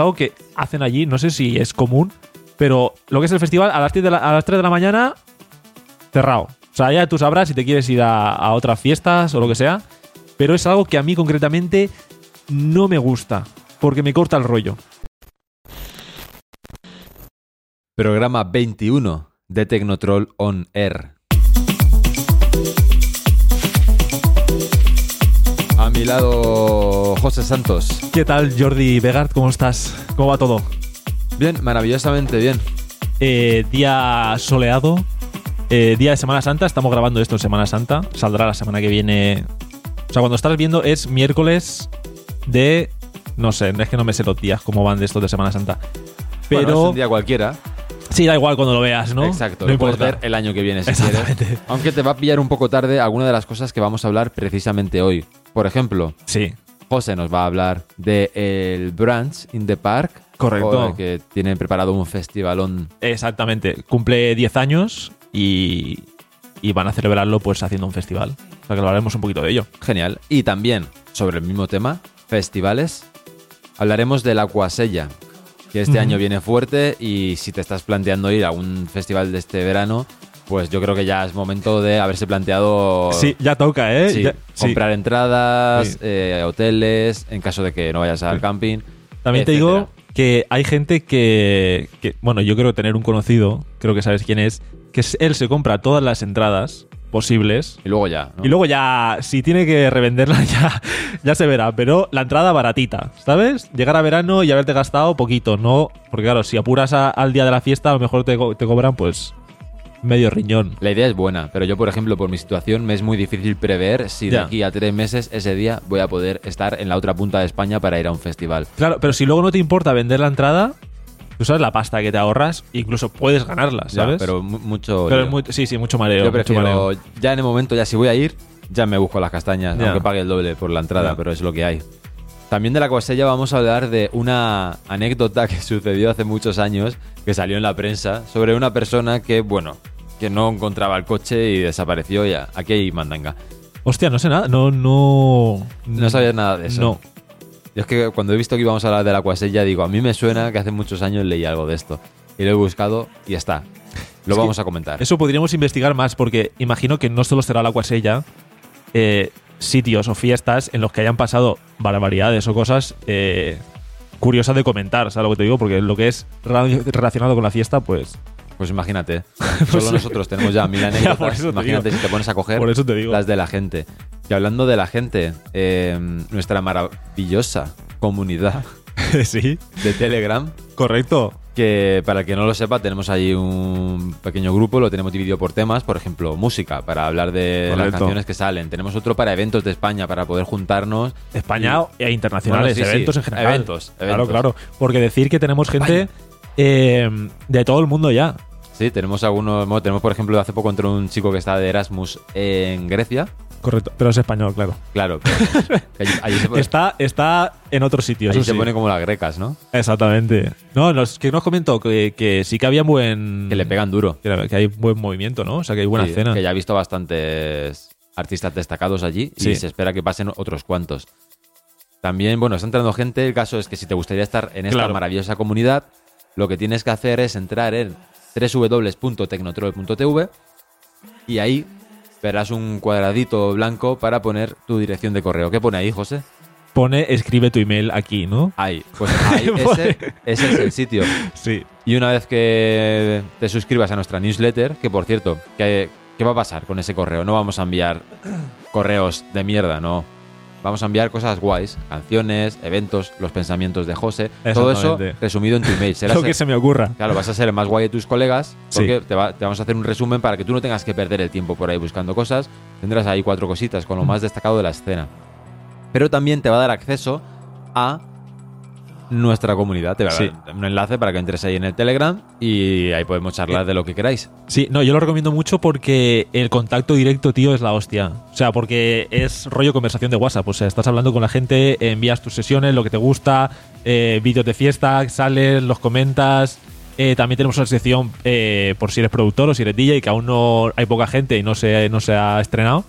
algo que hacen allí, no sé si es común, pero lo que es el festival, a las, 10 de la- las 3 de la mañana, cerrado. O sea, ya tú sabrás si te quieres ir a, a otras fiestas o lo que sea, pero es algo que a mí concretamente no me gusta, porque me corta el rollo. Programa 21 de Tecnotroll On Air. Mi lado, José Santos. ¿Qué tal, Jordi Vegard? ¿Cómo estás? ¿Cómo va todo? Bien, maravillosamente bien. Eh, día soleado, eh, día de Semana Santa. Estamos grabando esto en Semana Santa. Saldrá la semana que viene. O sea, cuando estás viendo es miércoles de. No sé, es que no me sé los días cómo van de estos de Semana Santa. Bueno, Pero. es un día cualquiera. Sí, da igual cuando lo veas, ¿no? Exacto, No lo puedes importa. ver el año que viene si quieres. Exactamente. Aunque te va a pillar un poco tarde alguna de las cosas que vamos a hablar precisamente hoy. Por ejemplo, Sí. José nos va a hablar de el Brunch in the Park. Correcto. Que tienen preparado un festivalón. Exactamente. Cumple 10 años y. Y van a celebrarlo pues haciendo un festival. O sea que hablaremos un poquito de ello. Genial. Y también, sobre el mismo tema, festivales, hablaremos de la Cuasella, que este año viene fuerte y si te estás planteando ir a un festival de este verano, pues yo creo que ya es momento de haberse planteado Sí, ya toca, ¿eh? sí, Ya- sí. comprar entradas, Sí. eh, hoteles, en caso de que no vayas al camping. También te digo que hay gente que, que- bueno, yo creo tener un conocido, creo que sabes quién es, que él se compra todas las entradas posibles Y luego ya. ¿no? y luego ya, si tiene que revenderla, ya, ya se verá. Pero la entrada baratita, ¿sabes? Llegar a verano y haberte gastado poquito, ¿no? Porque claro, si apuras a- al día de la fiesta, a lo mejor te cobran pues medio riñón. La idea es buena, pero yo, por ejemplo, por mi situación, me es muy difícil prever si de Ya. aquí a tres meses, ese día, voy a poder estar en la otra punta de España para ir a un festival. Claro, pero si luego no te importa vender la entrada, tú sabes la pasta que te ahorras, incluso puedes ganarla, Ya, ¿sabes? pero mu- mucho. Pero lío. es muy- sí, sí, mucho mareo. Yo mucho prefiero, mareo. ya en el momento, ya si voy a ir, ya me busco las castañas, Ya. aunque pague el doble por la entrada, Ya. pero es lo que hay. También de la Cuasella vamos a hablar de una anécdota que sucedió hace muchos años, que salió en la prensa, sobre una persona que, bueno, que no encontraba el coche y desapareció y aquí hay mandanga. Hostia, no sé nada. No, no. No sabías nada de eso. No. Yo es que cuando he visto que íbamos a hablar de la Cuasella, digo, a mí me suena que hace muchos años leí algo de esto. Y lo he buscado y está. Lo Es vamos a comentar. Eso podríamos investigar más porque imagino que no solo será la Cuasella, eh, sitios o fiestas en los que hayan pasado barbaridades o cosas eh, curiosas de comentar, ¿sabes lo que te digo? Porque lo que es relacionado con la fiesta, pues Pues imagínate. Solo nosotros tenemos ya mil anécdotas. te imagínate digo. si te pones a coger por eso te digo. las de la gente. Y hablando de la gente, eh, nuestra maravillosa comunidad sí, de Telegram, correcto. Que para el que no lo sepa, tenemos ahí un pequeño grupo, lo tenemos dividido por temas, por ejemplo, música, para hablar de las canciones que salen. Tenemos otro para eventos de España, para poder juntarnos. España e internacionales, Bueno, sí, sí. eventos en general. Eventos, Claro, eventos. claro. Porque decir que tenemos gente eh, de todo el mundo ya. Sí, tenemos algunos, tenemos por ejemplo, hace poco entró un chico que está de Erasmus en Grecia. Correcto, pero es español, claro. Claro, que allí, allí se, pone, Está, está en otro sitio. allí se sí. pone como las grecas, ¿no? Exactamente. No, nos, que nos comentó que, que sí que había buen. Que le pegan duro. Que, que hay buen movimiento, ¿no? O sea, que hay buena Sí, escena. Que ya he visto bastantes artistas destacados allí Sí. y se espera que pasen otros cuantos. También, bueno, está entrando gente. El caso es que si te gustaría estar en esta Claro. maravillosa comunidad, lo que tienes que hacer es entrar en www.tecnotroll.tv y ahí verás un cuadradito blanco para poner tu dirección de correo. ¿Qué pone ahí, José? Pone, escribe tu email aquí, ¿no? Ahí. Pues ahí, ese, ese es el sitio. Sí. Y una vez que te suscribas a nuestra newsletter, que por cierto, ¿qué, qué va a pasar con ese correo? No vamos a enviar correos de mierda, no. Vamos a enviar cosas guays, canciones, eventos, los pensamientos de José, todo eso resumido en tu email. Serás Lo que el- se me ocurra. Claro, vas a ser el más guay de tus colegas Sí. porque te, va- te vamos a hacer un resumen para que tú no tengas que perder el tiempo por ahí buscando cosas. Tendrás ahí cuatro cositas con lo más destacado de la escena. Pero también te va a dar acceso a nuestra comunidad. Te va a Sí. dar un enlace para que entres ahí en el Telegram y ahí podemos charlar de lo que queráis. Sí, no, yo lo recomiendo mucho porque el contacto directo, tío, es la hostia. O sea, porque es rollo conversación de WhatsApp. O sea, estás hablando con la gente, envías tus sesiones, lo que te gusta, eh, vídeos de fiesta, sales, los comentas. Eh, también tenemos una sección eh, por si eres productor o si eres DJ, que aún no hay poca gente y no se, no se ha estrenado.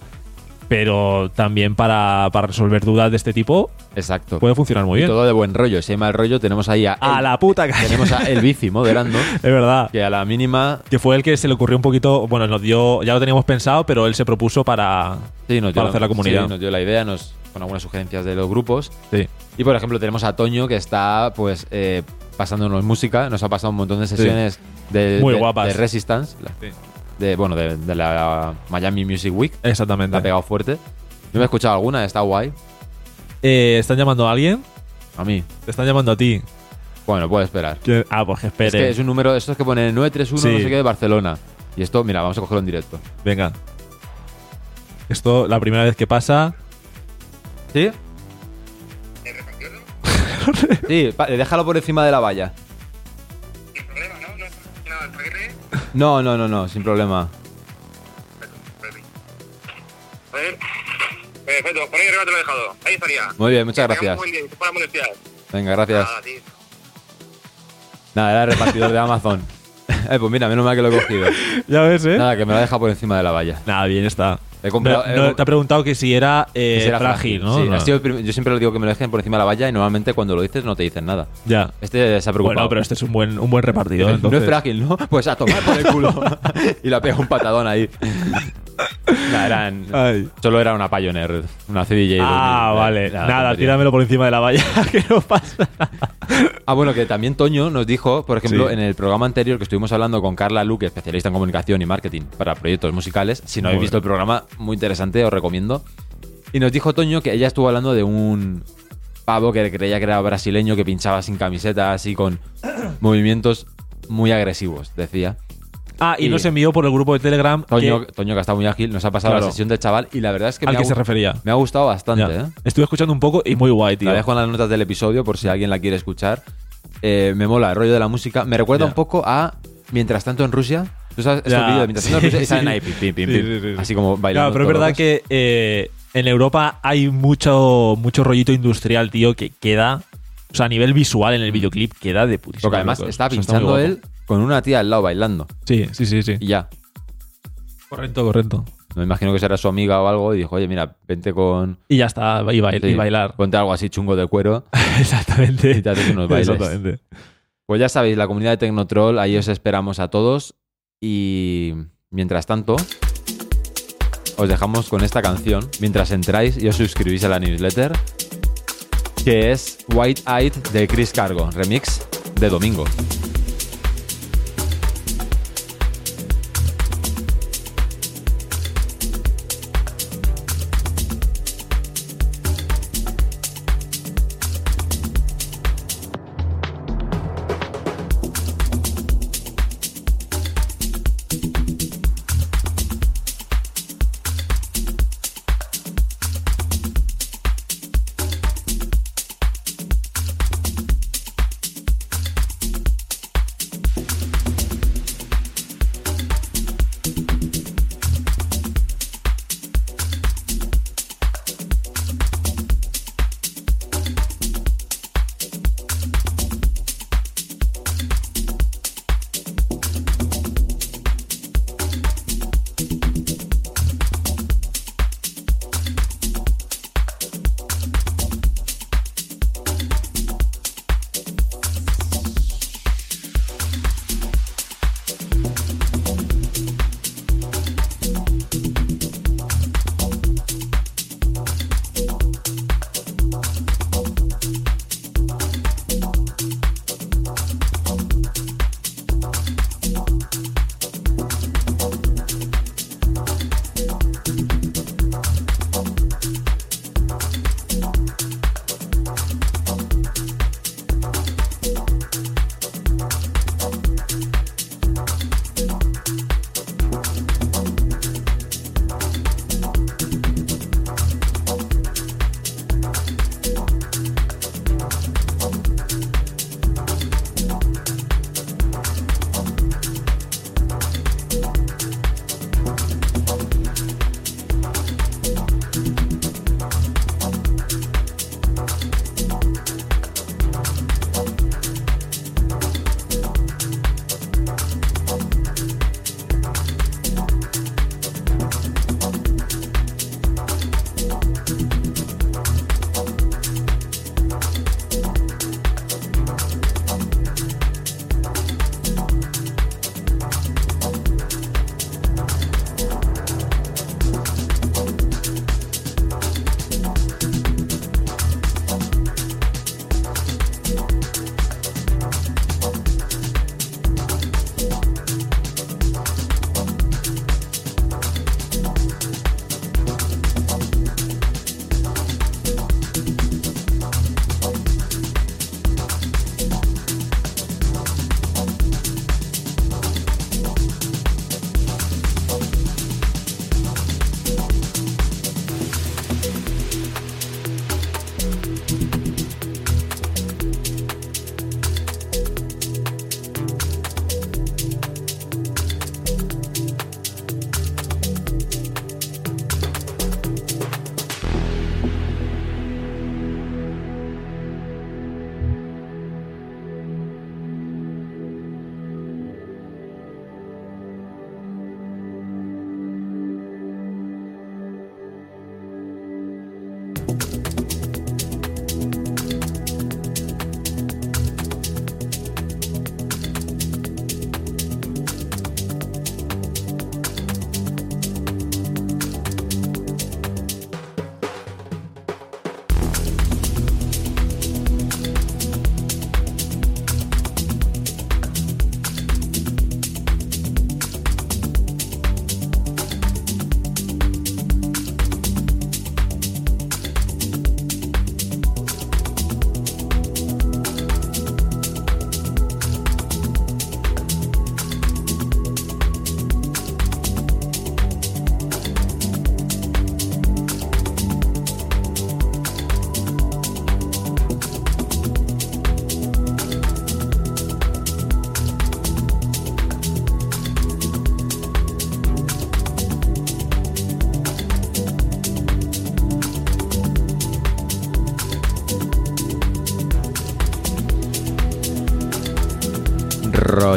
Pero también para, para resolver dudas de este tipo Exacto. puede funcionar muy Y bien. todo de buen rollo. Si hay mal rollo, tenemos ahí a, A el, la puta calle. tenemos a el bici moderando, Es verdad. que a la mínima Que fue el que se le ocurrió un poquito. Bueno, nos dio. Ya lo teníamos pensado, pero él se propuso para. sí, nos, dio, Para hacer la comunidad. sí, nos dio la idea, nos con algunas sugerencias de los grupos. Sí. Y por ejemplo, tenemos a Toño que está pues eh, pasándonos música. Nos ha pasado un montón de sesiones de, Muy de- guapas. de Resistance. la- De, bueno, de, de la Miami Music Week. Exactamente. La ha pegado fuerte. Yo me he escuchado alguna, está guay. Eh, ¿Están llamando a alguien? A mí. Te están llamando a ti. Bueno, puedo esperar. Ah, pues que espere. Es que es un número, estos que pone 931 no sé qué de Barcelona. Y esto, mira, vamos a cogerlo en directo. Venga. Esto, la primera vez que pasa. ¿Sí? sí, déjalo por encima de la valla. Sin problema, ¿no? No paquete. No, no, no, no, sin problema. A ver. Perfecto, por ahí arriba te lo he dejado. Ahí estaría. Muy bien, muchas gracias. Venga, gracias. Nada, era el repartidor de Amazon. Eh, pues mira, menos mal que lo he cogido. Ya ves, ¿eh? Nada, que me lo ha dejado por encima de la valla. Nada, bien está. He comprado- No, he no, comp- te ha preguntado que si era, eh, era frágil, ¿no? Sí, No. yo siempre le digo que me lo dejen por encima de la valla y normalmente cuando lo dices no te dicen nada. Ya. Este se ha preocupado. Bueno, pero este es un buen, un buen repartidor. no es frágil, ¿no? Pues a tomar por el culo. y le ha pegado un patadón ahí. Nah, eran- Ay. solo era una Pioneer, una CDJ. Ah, 2000. vale. Nada, tíramelo por encima de la valla, que no pasa. Ah, bueno, que también Toño nos dijo, por ejemplo, Sí. en el programa anterior que estuvimos hablando con Carla Luque, especialista en comunicación y marketing para proyectos musicales. Si no habéis Bueno. visto el programa, muy interesante, os recomiendo. Y nos dijo Toño que ella estuvo hablando de un pavo que creía que era brasileño, que pinchaba sin camiseta, así con movimientos muy agresivos, decía. Ah, y Y- nos envió por el grupo de Telegram Toño, que- Toño que está muy ágil, nos ha pasado Claro. la sesión del chaval y la verdad es que, al me, que ha, se refería. me ha gustado bastante. ¿eh? Estuve escuchando un poco y muy guay, tío. La dejo en las notas del episodio por si alguien la quiere escuchar. Eh, me mola el rollo de la música. Me recuerda un poco a Mientras tanto en Rusia. ¿Tú sabes Ya, Mientras tanto en sí, Rusia? Y salen sí. ahí, pim, pim, pim, Sí, sí, sí, sí. así como bailando. Claro, pero es verdad que eh, en Europa hay mucho, mucho rollito industrial, tío, que queda. O sea, a nivel visual en el videoclip queda de putísimo. Porque además locos. está O sea, muy pinchando él con una tía al lado bailando. Sí, sí, sí, sí. Y ya. Correcto, correcto. Me imagino que será su amiga o algo y dijo, oye, mira, vente con. Y ya está, y, bail- sí, y bailar. Ponte algo así chungo de cuero. Exactamente. Y te haces unos bailes. Exactamente. Pues ya sabéis, la comunidad de Tecnotroll, ahí os esperamos a todos. Y mientras tanto, os dejamos con esta canción mientras entráis y os suscribís a la newsletter, que es White Eyed de Chris Cargo, remix de domingo.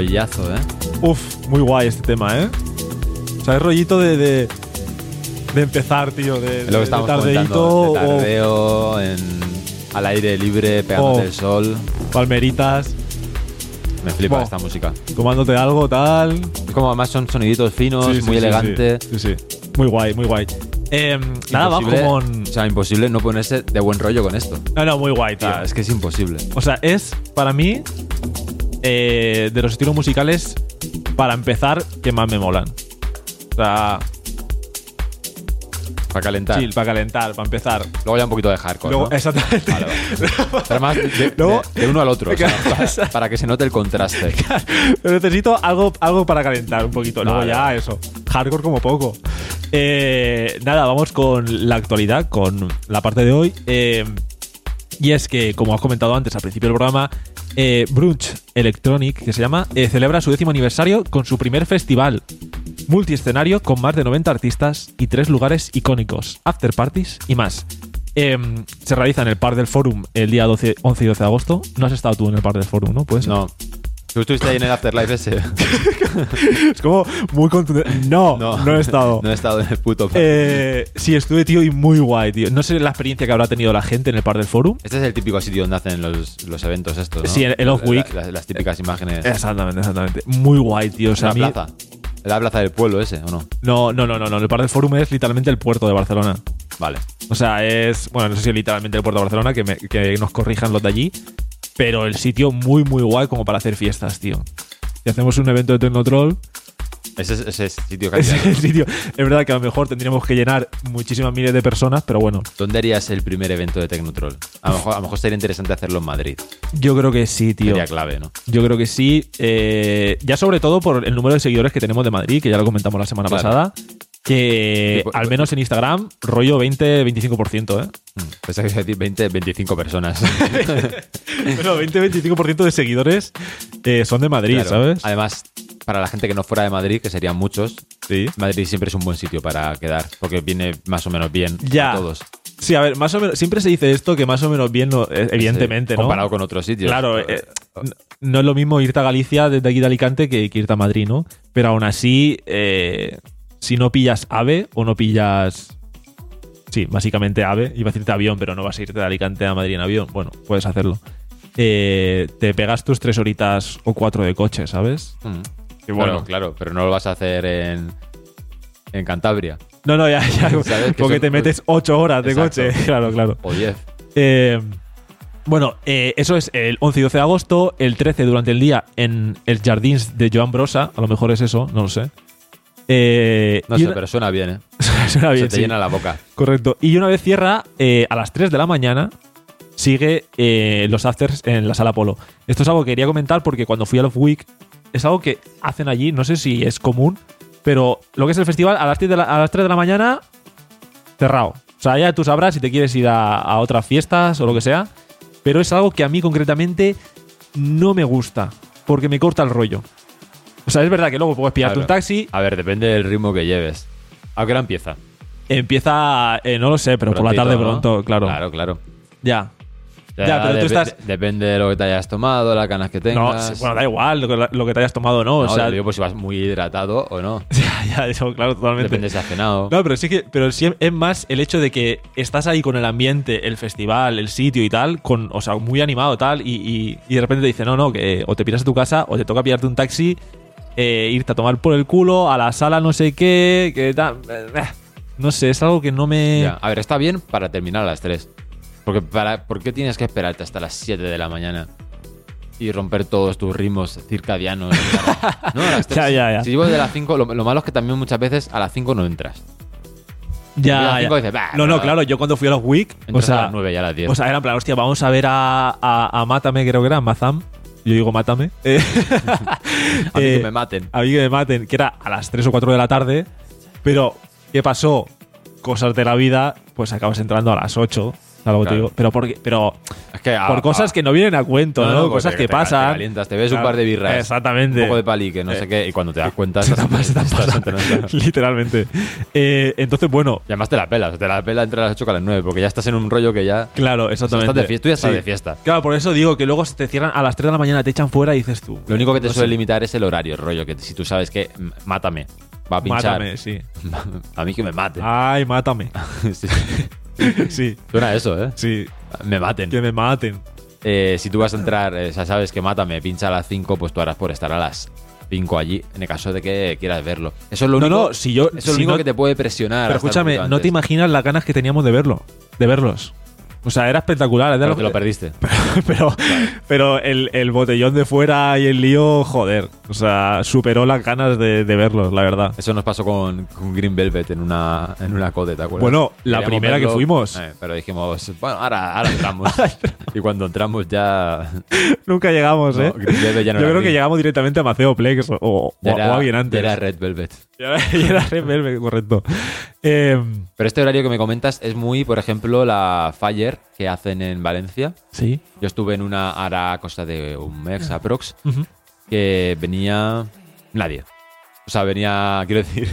Rollazo, ¿eh? Uf, muy guay este tema, ¿eh? O sea, es rollito de, de, de empezar, tío. De, lo que de tardeíto. De o tardeo, en, al aire libre, pegándote Oh. el sol. palmeritas, Me flipa esta música. tomándote algo, tal. Es como además son soniditos finos, Sí, sí, muy sí, elegante. Sí, sí, Muy guay, muy guay. Eh, nada, vamos con. O sea, imposible no ponerse de buen rollo con esto. No, no, muy guay, tío. es que es imposible. O sea, es para mí eh, de los estilos musicales, para empezar, que más me molan. O sea, Para calentar. chill, para calentar, para empezar. Luego ya un poquito de hardcore. Luego, ¿no? exactamente. Vale, vale. Pero más de, de- Luego- de uno al otro. o sea, para, para que se note el contraste. Pero necesito algo, algo para calentar un poquito. Luego Vale, ya eso. Hardcore como poco. Eh, nada, vamos con la actualidad, con la parte de hoy. Eh, y es que, como has comentado antes al principio del programa, eh, Brunch Electronic, que se llama, eh, celebra su décimo aniversario con su primer festival. Multiescenario con más de 90 artistas y tres lugares icónicos, after parties y más. Eh, se realiza en el Park del Forum el día 12, 11 y 12 de agosto. No has estado tú en el Park del Forum, ¿no? Pues No. Tú estuviste ahí en el Afterlife ese. Es como muy contundente. No, no, he estado. No he estado en el puto. Eh, sí, estuve, tío, y muy guay, tío. No sé la experiencia que habrá tenido la gente en el Park del Forum. Este es el típico sitio donde hacen los, los eventos estos, ¿no? Sí, el- el Off Week. La- la- las típicas imágenes. Exactamente, exactamente. Muy guay, tío. O sea, ¿La mí- plaza? ¿La plaza del pueblo ese o no? No, no, no, no, no. El Park del Forum es literalmente el puerto de Barcelona. Vale. O sea, es. Bueno, no sé si es literalmente el puerto de Barcelona, que, me- que nos corrijan los de allí. Pero el sitio muy, muy guay como para hacer fiestas, tío. Si hacemos un evento de Tecnotroll, Ese, es- ese es sitio que es hay. el sitio. Es verdad que a lo mejor tendríamos que llenar muchísimas miles de personas, pero bueno, ¿Dónde harías el primer evento de Tecnotroll? A lo mejor, a lo mejor sería interesante hacerlo en Madrid. yo creo que sí, tío. Sería clave, ¿no? Yo creo que sí. eh, ya sobre todo por el número de seguidores que tenemos de Madrid, que ya lo comentamos la semana Claro. pasada. Que pues- al menos en Instagram, rollo 20-25%, ¿eh? Pensaba que ibas a decir 20, 25 personas. Pero 20-25% de seguidores eh, son de Madrid, Claro. ¿sabes? Además, para la gente que no fuera de Madrid, que serían muchos, Sí. Madrid siempre es un buen sitio para quedar, porque viene más o menos bien Ya. a todos. Sí, a ver, más o menos. Siempre se dice esto que más o menos bien, no- eh, evidentemente, Sí, ¿no? Comparado con otros sitios. Claro, eh, no es lo mismo irte a Galicia desde aquí de Alicante que, que irte a Madrid, ¿no? Pero aún así, eh, si no pillas AVE o no pillas. Sí, básicamente AVE, iba a decirte avión, pero no vas a irte de Alicante a Madrid en avión. Bueno, puedes hacerlo. Eh, te pegas tus tres horitas o cuatro de coche, ¿sabes? Mm. Bueno. Claro, claro, pero no lo vas a hacer en, en Cantabria. No, no, ya, ya. ¿Sabes? Que Porque son- te metes ocho horas de Exacto. coche. Claro, claro. O 10. Eh, bueno, eh, eso es el 11 y 12 de agosto. El 13 durante el día en el Jardins de Joan Brosa. A lo mejor es eso, no lo sé. Eh, No sé, una- pero suena bien, ¿eh? suena bien, Se te sí. llena la boca. Correcto. Y una vez cierra, eh, a las 3 de la mañana, sigue eh, los afters en la sala Polo. Esto es algo que quería comentar porque cuando fui a Love Week, es algo que hacen allí, no sé si es común, pero lo que es el festival, a las, 10 de la- a las 3 de la mañana, cerrado. O sea, ya tú sabrás si te quieres ir a, a otras fiestas o lo que sea, pero es algo que a mí concretamente no me gusta, porque me corta el rollo. O sea, es verdad que luego puedes pillarte Claro. un taxi, A ver, depende del ritmo que lleves. ¿A qué hora empieza? empieza, eh, no lo sé, pero por la Prontito, tarde ¿no? pronto, claro. Claro, claro. Ya. Ya, pero tú depe- estás- de- depende de lo que te hayas tomado, las ganas que No, tengas. sí, bueno, da igual lo que, lo que te hayas tomado, ¿no? No, o sea, digo, pues si vas muy hidratado o no. ya, ya, eso, claro, totalmente. Depende si has cenado. No, pero sí que, pero sí es más el hecho de que estás ahí con el ambiente, el festival, el sitio y tal, con, o sea, muy animado tal, y, y- y de repente te dice, no, no, que o te piras a tu casa o te toca pillarte un taxi, eh, irte a tomar por el culo, a la sala no sé qué, que tal. eh, No sé, es algo que no me. Ya. A ver, está bien para terminar a las 3. Porque para, ¿por qué tienes que esperarte hasta las 7 de la mañana y romper todos tus ritmos circadianos? no, a las 3. Ya, ya, ya. Si llevo de las 5, lo, lo malo es que también muchas veces a las 5 no entras. Y a Ya, las ya. cinco dices, "Bah, no, no, bah". claro, yo cuando fui a los Week, o Entras a sea, las 9 y a las 10. O sea, era en plan, hostia, vamos a ver a, a, a Mátame, creo que era, Mazam. Yo digo Mátame. Eh, a mí eh, que me maten. a mí que me maten, que era a las 3 o 4 de la tarde. Pero, ¿qué pasó? Cosas de la vida, pues acabas entrando a las 8. Pero, porque, pero Es que a- por cosas a- que no vienen a cuento, ¿no? cosas te- que te- pasan. Te calientas, te ves un par de birras. Exactamente. Un poco de palique, no sé qué. Y cuando te das cuenta, Se se estás. Literalmente. Eh, entonces, bueno, Y además te la pelas. Te la pela entre las 8 que a las 9. Porque ya estás en un rollo que ya. claro, exactamente. Estás de fiesta, tú ya estás Sí. de fiesta. Claro, por eso digo que luego se te cierran a las 3 de la mañana, te echan fuera y dices tú. Lo único que te no suele sé, limitar es el horario, el rollo. Que si tú sabes que mátame, va a pinchar. Mátame, sí. a mí que me mate. Ay, mátame. Sí. Sí, Suena a eso, ¿eh? sí. Me maten. Que me maten. Eh, si tú vas a entrar, eh, ya sabes que mátame, pincha a las 5, pues tú harás por estar a las 5 allí, en el caso de que quieras verlo. Eso es lo No, único, no, si yo- eso es lo único no- que te puede presionar. Pero escúchame, no te imaginas las ganas que teníamos de verlo. De verlos. O sea, era espectacular. es de Pero lo te lo perdiste. pero pero el, el botellón de fuera y el lío, joder. O sea, superó las ganas de, de verlos, la verdad. Eso nos pasó con, con Green Velvet en una, en una code, ¿te acuerdas? Bueno, la Queríamos primera que fuimos. eh, pero dijimos, bueno, ahora, ahora entramos. y cuando entramos ya. Nunca llegamos, no, ¿eh? Green Velvet ya no Yo creo que llegamos directamente a Maceo Plex o, o, Ya o era, a bien antes. era Red Velvet. Ya era, Red Velvet, correcto. Eh, Pero este horario que me comentas es muy, por ejemplo, la Fire que hacen en Valencia. sí. Yo estuve en una ara cosa de un mes aprox. Que venía nadie. O sea, venía, quiero decir,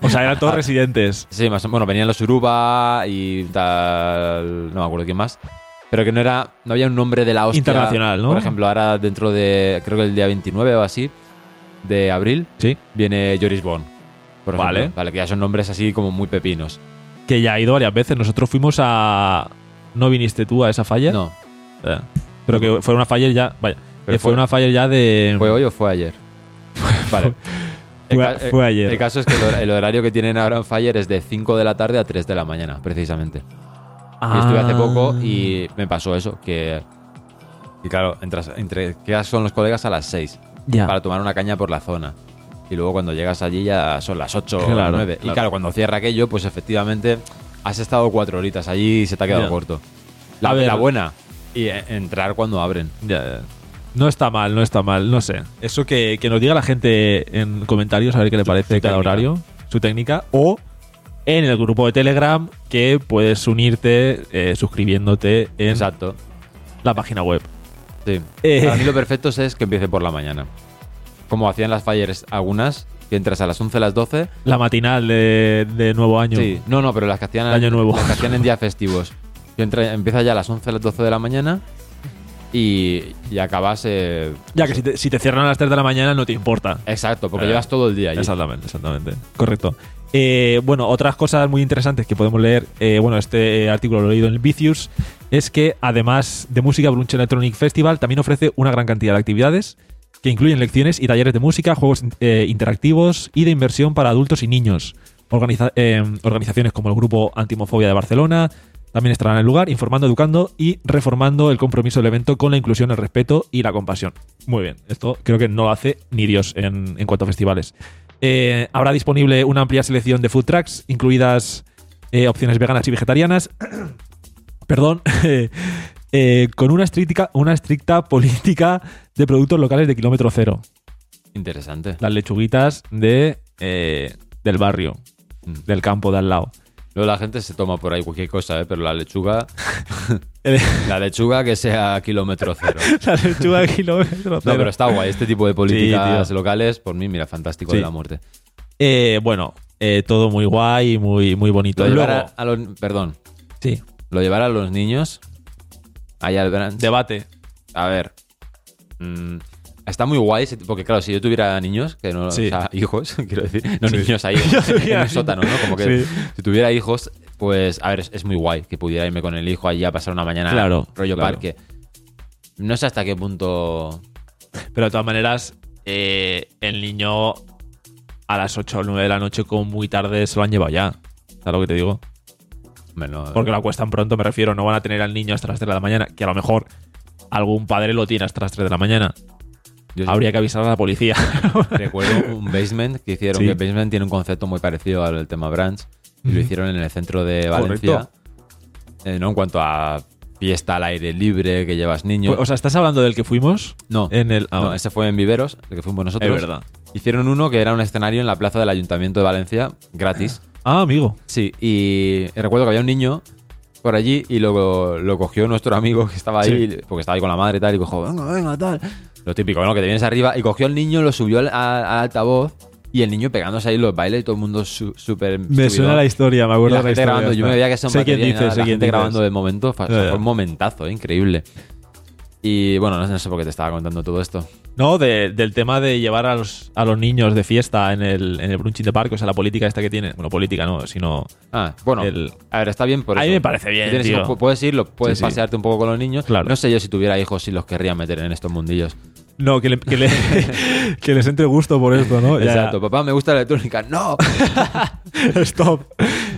O sea, eran todos residentes. sí, más bueno, venían los Uruba y tal, no me acuerdo quién más, pero que no era, no había un nombre de la hostia. Internacional, ¿no? Por ejemplo, ahora dentro de, creo que el día 29 o así, de abril, Sí. viene Joris Bond. Por ejemplo. Vale. Vale, que ya son nombres así como muy pepinos. Que ya ha ido varias veces. Nosotros fuimos a. ¿No viniste tú a esa falla? No, Eh, Pero que fue una falla ya. Vaya. Pero fue, fue- una falla ya de. ¿fue hoy o fue ayer? vale. Fue- ayer. El caso es que el hor- el horario que tienen ahora en Fire es de 5 de la tarde a 3 de la mañana, precisamente. Y estuve hace poco Ah. y me pasó eso, que... Y claro, entras, entre, quedas con los colegas a las 6 Ya. para tomar una caña por la zona. Y luego cuando llegas allí ya son las 8 o las 9. Y claro. cuando cierra aquello, pues efectivamente has estado cuatro horitas allí y se te ha quedado Ya. corto. La, la buena. Y eh, entrar cuando abren. Ya, ya. No está mal, no está mal, no sé. Eso que, que nos diga la gente en comentarios a ver qué le parece su cada técnica. horario, su técnica, o en el grupo de Telegram que puedes unirte eh, suscribiéndote en Exacto. la página web. Sí. Eh. Para mí lo perfecto es que empiece por la mañana. Como hacían las fires algunas, que entras a las 11, a las 12. La matinal de, de nuevo año. Sí, no, no, pero las que hacían, Año nuevo. las que hacían en días festivos. Que entra- empieza ya a las 11, a las 12 de la mañana y, y acabas. eh, Ya que si te, si te cierran a las 3 de la mañana no te importa. Exacto, porque Eh, llevas todo el día allí. Exactamente, exactamente. Correcto. Eh, bueno, otras cosas muy interesantes que podemos leer, eh, bueno, este artículo lo he leído en el Vicious, es que además de música, Brunch Electronic Festival también ofrece una gran cantidad de actividades que incluyen lecciones y talleres de música, juegos interactivos y de inversión para adultos y niños. Organiza- organizaciones como el Grupo Antimofobia de Barcelona también estarán en el lugar, informando, educando y reformando el compromiso del evento con la inclusión, el respeto y la compasión. Muy bien, esto creo que no lo hace ni Dios en, en cuanto a festivales. Eh, habrá disponible una amplia selección de food trucks, incluidas eh, opciones veganas y vegetarianas. Perdón. eh, con una estricta, una estricta política de productos locales de kilómetro cero. Interesante. Las lechuguitas de, del barrio, Mm. del campo de al lado. Luego la gente se toma por ahí cualquier cosa, ¿eh? pero la lechuga. La lechuga que sea kilómetro cero. La lechuga kilómetro No, cero. pero está guay. Este tipo de políticas locales, por mí, mira, fantástico Sí. de la muerte. Eh, bueno, eh, todo muy guay muy, muy bonito. Lo Luego- a, los. Perdón. sí, Lo llevar a los niños. Allá al debate. A ver. mm, está muy guay, porque claro, si yo tuviera niños, que no, Sí. o sea, hijos, quiero decir, no Sí. niños ahí en, el sótano, ¿no? Como que Sí. si tuviera hijos, pues, a ver, es, es muy guay que pudiera irme con el hijo allí a pasar una mañana Claro, rollo claro. parque. No sé hasta qué punto. Pero de todas maneras, eh, el niño a las 8 o 9 de la noche, como muy tarde, se lo han llevado ya. ¿Sabes lo que te digo? Bueno, Porque lo acuestan pronto, me refiero. No van a tener al niño hasta las 3 de la mañana. Que a lo mejor algún padre lo tiene hasta las 3 de la mañana. Yo Habría que avisar a la policía. recuerdo un basement que hicieron, Sí. que basement tiene un concepto muy parecido al tema branch, y lo hicieron en el centro de Valencia. Eh, ¿no? En cuanto a fiesta al aire libre, que llevas niños. o sea, ¿estás hablando del que fuimos? no, En el. ah, no, ese fue en Viveros, el que fuimos nosotros. es verdad. Hicieron uno que era un escenario en la plaza del Ayuntamiento de Valencia, gratis. Ah, amigo. Sí, y recuerdo que había un niño por allí y lo, lo cogió nuestro amigo que estaba ahí, porque estaba ahí con la madre y tal, y cogió, venga, venga, tal. Lo típico, ¿no? Que te vienes arriba y cogió al niño, lo subió al, al- al altavoz y el niño pegándose ahí los bailes y todo el mundo su- súper. Me suena la historia, me Y acuerdo la de la gente historia. grabando, yo me veía que son Sé quién batería y dice, nada, sé la quién gente dices. grabando del momento, fue un momentazo, ¿eh? increíble. Y bueno, no, no sé por qué te estaba contando todo esto. No, de- del tema de llevar a los, a los niños de fiesta en el, en el brunching de parque, o sea, la política esta que tiene. Bueno, política no, sino. Ah, bueno, El- a ver, está bien por A mí eso. me parece bien, Tienes tío. puedes irlo, puedes Sí, sí. pasearte un poco con los niños. Claro. No sé yo si tuviera hijos si los querría meter en estos mundillos. No, que, le- que, le- que les entre gusto por esto, ¿no? Ya, Exacto, papá, me gusta la electrónica. ¡No! Stop.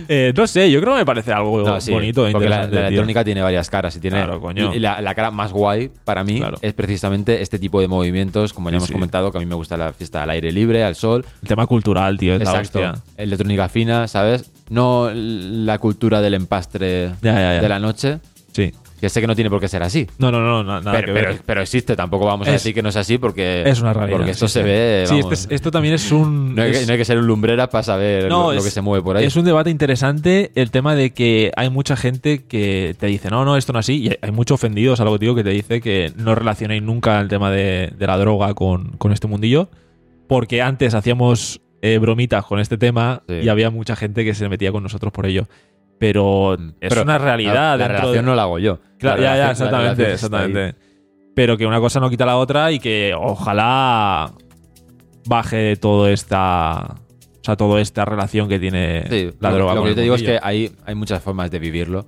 Eh, no sé, yo creo que me parece algo No, sí, bonito. e porque la, interesante, la tío. electrónica tiene varias caras y tiene Claro, coño. y la, la cara más guay para mí Claro. es precisamente este tipo de movimientos, como ya hemos sí. comentado, que a mí me gusta la fiesta al aire libre, al sol, El tema cultural, tío, es exacto, electrónica fina, ¿sabes? No la cultura del empastre Ya, ya, ya. de la noche, Sí. Que sé que no tiene por qué ser así. No, no, no, na- nada Pero, que pero- ver. pero existe, tampoco vamos a Es- decir que no es así porque Es una realidad. Porque esto sí, se ve. Sí, vamos, este es- esto también es un. no, hay que, no hay que ser un lumbrera para saber No, lo, que se mueve por ahí. Es un debate interesante el tema de que hay mucha gente que te dice, no, no, esto no es así. Y hay- hay muchos ofendidos, algo tío, que te dice que no relacionéis nunca el tema de, de la droga con, con este mundillo. Porque antes hacíamos eh, bromitas con este tema Sí. y había mucha gente que se metía con nosotros por ello. Pero es Pero una realidad. La, relación de- no la hago yo. Claro, La ya, ya, exactamente, exactamente. Pero que una cosa no quita la otra y que ojalá baje todo esta. O sea, toda esta relación que tiene Sí, la droga. Lo que yo te digo es que hay, hay muchas formas de vivirlo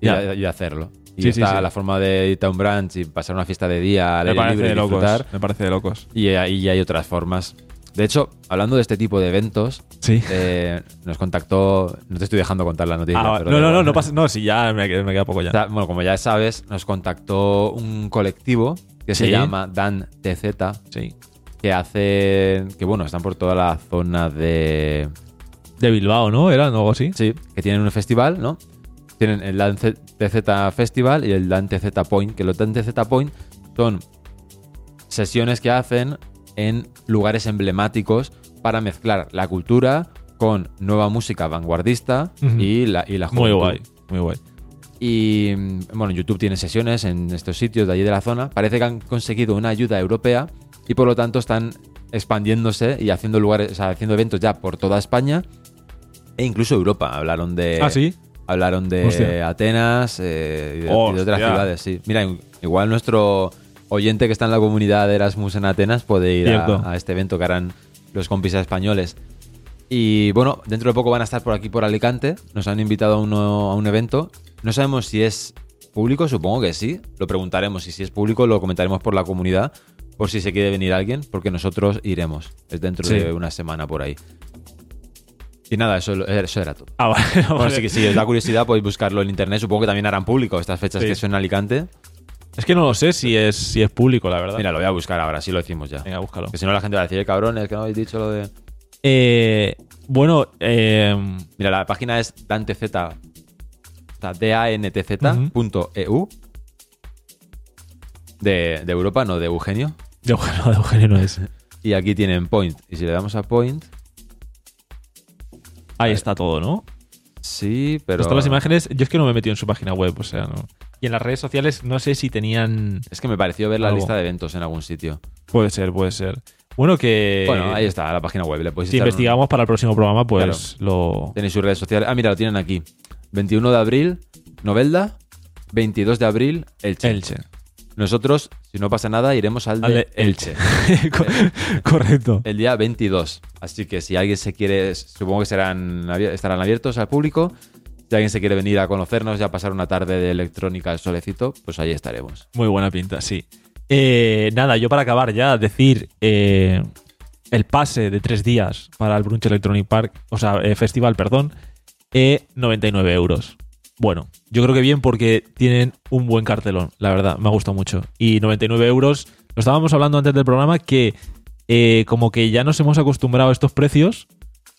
y, de, y de hacerlo. Y Sí, está sí. la forma de irte a un brunch y pasar una fiesta de día al me aire libre y locos. disfrutar. Me parece de locos. Y ahí hay otras formas. De hecho, hablando de este tipo de eventos, Sí. eh, nos contactó. No te estoy dejando contar la noticia. Ah, pero no, no, no, no pasa. No, sí, ya me, queda- me queda poco ya. O sea, Bueno, como ya sabes, nos contactó un colectivo que se llama Dan TZ, Sí. que hace. que bueno, están por toda la zona de. De Bilbao, ¿no? ¿Era algo así? Sí, que tienen un festival, ¿no? Tienen el Dan TZ Festival y el Dan TZ Point, que los Dan TZ Point son sesiones que hacen en lugares emblemáticos para mezclar la cultura con nueva música vanguardista y la, y la Muy guay, muy guay. Y mm, bueno, YouTube tiene sesiones en estos sitios de allí de la zona. Parece que han conseguido una ayuda europea y por lo tanto están expandiéndose y haciendo lugares, o sea, haciendo eventos ya por toda España e incluso Europa. Hablaron de ah, sí. hablaron de Hostia. Atenas eh, y, de, y de otras ciudades, sí. Mira, igual nuestro oyente que está en la comunidad de Erasmus en Atenas puede ir a, este evento que harán los compis españoles. Y bueno, dentro de poco van a estar por aquí, por Alicante. Nos han invitado a, uno, a un evento. No sabemos si es público, supongo que sí. Lo preguntaremos y si es público lo comentaremos por la comunidad, por si se quiere venir alguien, porque nosotros iremos. Es dentro Sí. de una semana por ahí. Y nada, eso, eso era todo. Ah, vale. Bueno, vale. sí que si os da curiosidad podéis buscarlo en internet. Supongo que también harán público estas fechas Sí. que son en Alicante. Es que no lo sé si es, si es público, la verdad. Mira, lo voy a buscar ahora, sí lo decimos ya. Venga, búscalo. Que si no la gente va a decir, "Eh, cabrones, que no habéis dicho lo de... Eh, bueno, eh, Mira, la página es sea, dantz.eu. De, de Europa, no de Eugenio. de Eugenio, de Eugenio no es. Y aquí tienen Point. Y si le damos a Point, Ahí está todo, ¿no? sí, pero... Están las imágenes. Yo es que no me he metido en su página web, o sea, no. Y en las redes sociales no sé si tenían. Es que me pareció ver la lista de eventos en algún sitio. Puede ser, puede ser. Bueno, que. bueno, ahí está, la página web. Le Si un- investigamos para el próximo programa, pues lo. Tenéis sus redes sociales. Ah, mira, lo tienen aquí. 21 de abril, Novelda. 22 de abril, Elche. Elche. Nosotros, si no pasa nada, iremos al de, Al de Elche. Co- Correcto. El día 22. Así que si alguien se quiere, supongo que serán estarán abiertos al público. Si alguien se quiere venir a conocernos y a pasar una tarde de electrónica al solecito, pues ahí estaremos. Muy buena pinta, sí. Eh, nada, yo para acabar ya, decir eh, el pase de tres días para el Brunch Electronic Park, o sea, eh, festival, perdón, eh, 99 euros. Bueno, yo creo que bien porque tienen un buen cartelón, la verdad, me ha gustado mucho. Y 99 euros, lo estábamos hablando antes del programa, que como que ya nos hemos acostumbrado a estos precios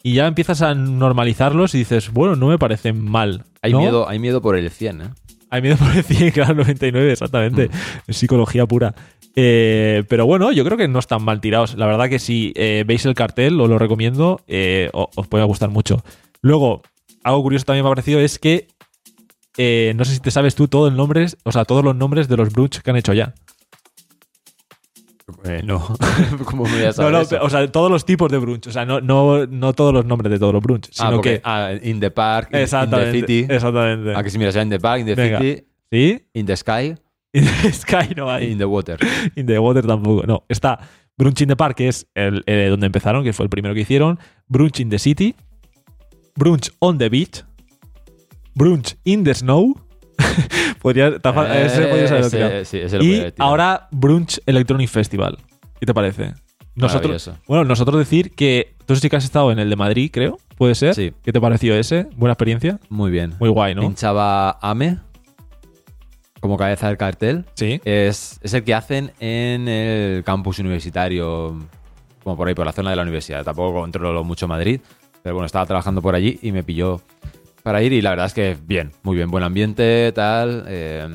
y ya empiezas a normalizarlos y dices, bueno, no me parecen mal. Hay, ¿no? miedo, hay miedo por el 100, ¿eh? Hay miedo por el 100, claro, 99, exactamente. Mm. Es psicología pura. Eh, pero bueno, yo creo que no están mal tirados. La verdad que si eh, veis el cartel, os lo recomiendo, eh, os puede gustar mucho. Luego, algo curioso también me ha parecido es que eh, no sé si te sabes tú todos los nombres, o sea, todos los nombres de los brunch que han hecho ya. Eh, no. ¿Cómo me voy a No, saber no, eso? o sea, todos los tipos de brunch. O sea, no, no, no todos los nombres de todos los brunch, Ah, sino porque- que. ah, in the park, in- in, the city. Exactamente. Ah, que si miras in the park, in the Venga. city, ¿Sí? in the sky, In the Sky no hay. in the water. In the Water tampoco. No, está Brunch in the Park, que es el, eh, donde empezaron, que fue el primero que hicieron. Brunch in the City. Brunch on the Beach. Brunch in the Snow. podría, Eh, ese podría ser el ese- tirado. sí, ese lo Y podría ahora Brunch Electronic Festival. ¿Qué te parece? Nosotros, bueno, nosotros decir que tú sí que has estado en el de Madrid, creo. ¿Puede ser? Sí. ¿Qué te pareció ese? Buena experiencia. Muy bien. Muy guay, ¿no? Pinchaba Ame como cabeza del cartel. Sí. Es, es el que hacen en el campus universitario, como por ahí, por la zona de la universidad. Tampoco controlo mucho Madrid, pero bueno, estaba trabajando por allí y me pilló para ir y la verdad es que bien, muy bien, buen ambiente, tal. eh,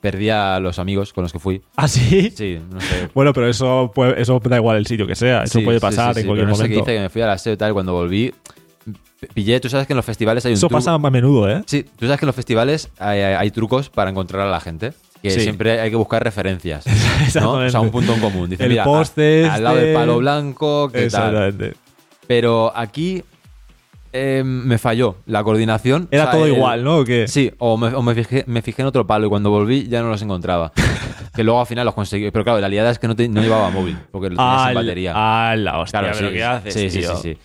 perdí a los amigos con los que fui. ¿Ah, sí? Sí, no sé. Bueno, pero eso, puede- eso da igual el sitio que sea. Eso Sí, puede pasar sí, en sí, cualquier pero no sé qué momento. hice, que me fui a la SEO y tal, cuando volví, pillé, tú sabes que en los festivales hay un Eso pasa a menudo, ¿eh? Sí, tú sabes que en los festivales hay, hay- hay trucos para encontrar a la gente. Que Sí. siempre hay que buscar referencias. ¿no? O sea, un punto en común. Dice, El mira, a- al lado del palo blanco, ¿qué tal? Exactamente. Pero aquí eh, me falló la coordinación. Era O sea, todo el- igual, ¿no? ¿O qué? Sí, o, me, o me fijé, me fijé en otro palo y cuando volví ya no los encontraba. que luego al final los conseguí. Pero claro, la liada es que no, te- no llevaba móvil, porque lo tenía sin batería. Ah, la hostia, Claro, pero sí, ¿qué haces, sí, sí, tío? sí, sí.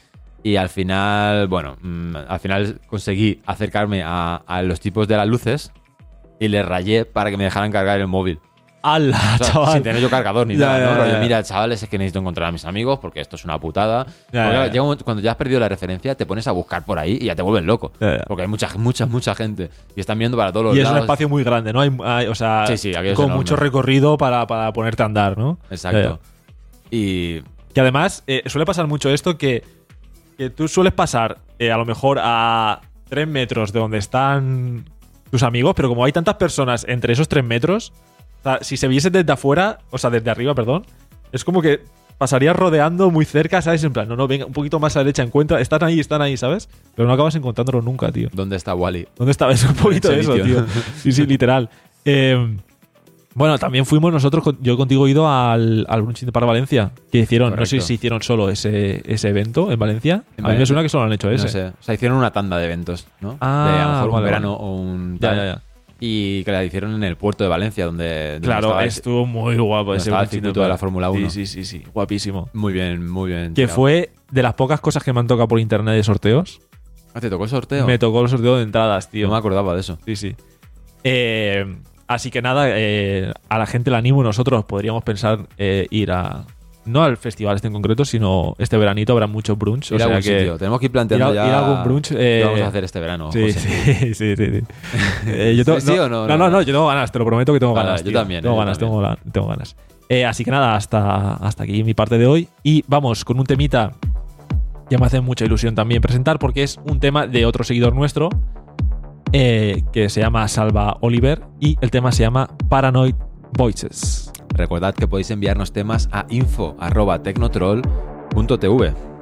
Y al final, bueno, mm, al final conseguí acercarme a, a los tipos de las luces y les rayé para que me dejaran cargar el móvil. ¡Hala, O sea, chaval! sin tener yo cargador ni Ya, nada, ¿no? ya, Rollo, ya. mira, chavales, es que necesito encontrar a mis amigos porque esto es una putada. Llega un cuando ya has perdido la referencia, te pones a buscar por ahí y ya te vuelven loco. Porque hay mucha, mucha, mucha gente y están viendo para todos los Y es un lados. espacio muy grande, ¿no? Hay, hay- o sea, Sí, sí, con mucho recorrido para, para ponerte a andar, ¿no? Exacto. Y. Que además eh, suele pasar mucho esto que, que tú sueles pasar eh, a lo mejor a tres metros de donde están tus amigos, pero como hay tantas personas entre esos tres metros, o sea, si se viese desde afuera, o sea, desde arriba, perdón, es como que pasarías rodeando muy cerca, ¿sabes? En plan, no, no, venga, un poquito más a la derecha, encuentra, están ahí, están ahí, ¿sabes? Pero no acabas encontrándolo nunca, tío. ¿dónde está Wally? ¿Dónde estaba? Es un poquito de eso, tío. Sí, sí, literal. Eh, bueno, también fuimos nosotros, yo contigo he ido al, al Brunch para Valencia, que hicieron, no sé si hicieron solo ese, ese evento en Valencia. En a mí me suena que solo han hecho ese. No sé. O sea, hicieron una tanda de eventos, ¿no? Ah, de a lo mejor un verano vale. o un Ya, ya, ya. Y que la hicieron en el puerto de Valencia, donde, donde Claro, estaba estuvo muy guapo ese estaba el circuito de la. Fórmula 1. Sí, sí, sí, sí, guapísimo. Muy bien, muy bien. Que fue de las pocas cosas que me han tocado por internet de sorteos. Ah, ¿te tocó el sorteo? Me tocó el sorteo de entradas, tío. No me acordaba de eso. Sí, sí. Eh, así que nada, eh, a la gente le animo. Nosotros podríamos pensar eh, ir a. No al festival este en concreto, sino este veranito habrá muchos brunch. Ir o sea algún que. sitio. Tenemos que ir planteando ir a- ya ir a algún brunch, eh, qué vamos a hacer este verano. Sí, José. sí, sí, sí, sí. Eh, yo tengo- ¿Sí, sí no, o no? No, no, no, yo tengo ganas, te lo prometo que tengo Vale, ganas. yo tío. también, Tengo eh, ganas, también. tengo, tengo ganas. Eh, así que nada, hasta, hasta aquí mi parte de hoy. Y vamos con un temita que me hace mucha ilusión también presentar porque es un tema de otro seguidor nuestro eh, que se llama Salva Oliver y el tema se llama Paranoid Voices. Recordad que podéis enviarnos temas a info.tecnotroll.tv.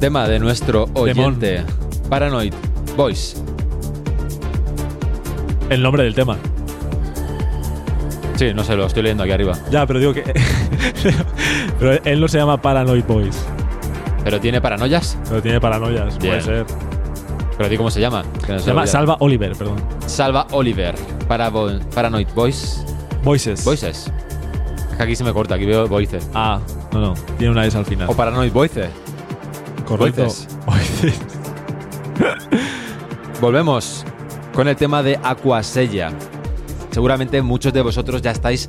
Tema de nuestro oyente. Paranoid Voice. El nombre del tema. Sí, no sé, lo estoy leyendo aquí arriba. Ya, pero digo que. pero él no se llama Paranoid Boys. ¿Pero tiene paranoias? Pero tiene paranoias. Bien. Puede ser. ¿Pero di cómo se llama? No Se llama olvida. Salva Oliver, perdón. Salva Oliver. Para Paranoid Voice. Voices. Voices. Es que aquí se me corta, aquí veo Voices. Ah, no, no. Tiene una S al final. O Paranoid Voices. Correcto. Volvemos con el tema de Aquasella. Seguramente muchos de vosotros ya estáis,